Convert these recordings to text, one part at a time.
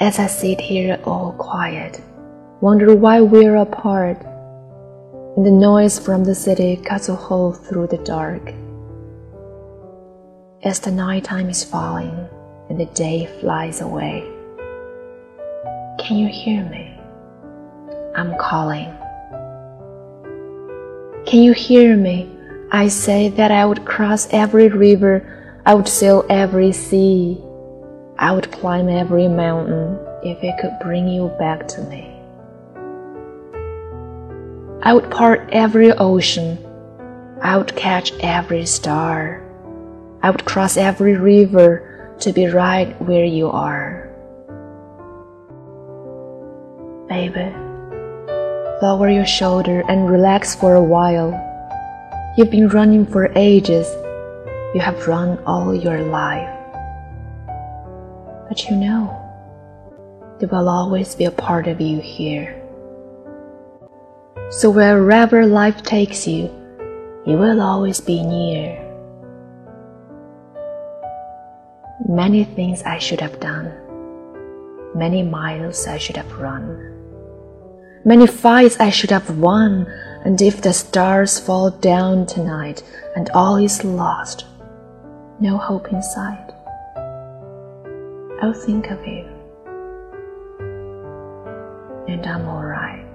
as I sit here all quiet, wonder why we're apart. And the noise from the city cuts a hole through the dark. As the night time is falling and the day flies away, can you hear me? I'm calling. Can you hear me? I say that I would cross every river, I would sail every sea, I would climb every mountain if it could bring you back to me. I would part every ocean, I would catch every star, I would cross every river to be right where you are. Baby, lower your shoulder and relax for a while. You've been running for ages. You have run all your life. But you know, there will always be a part of you here. So wherever life takes you, you will always be near. Many things I should have done. Many miles I should have run. Many fights I should have won, and if the stars fall down tonight and all is lost, no hope in sight, I'll think of you, and I'm alright.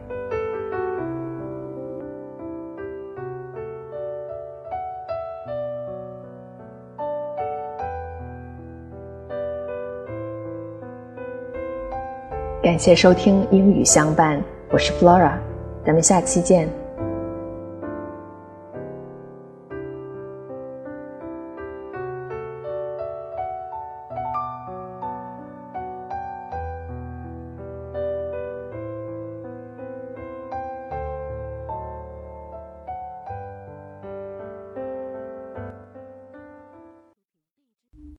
感谢收听英语相伴。我是 Flora，咱们下期见。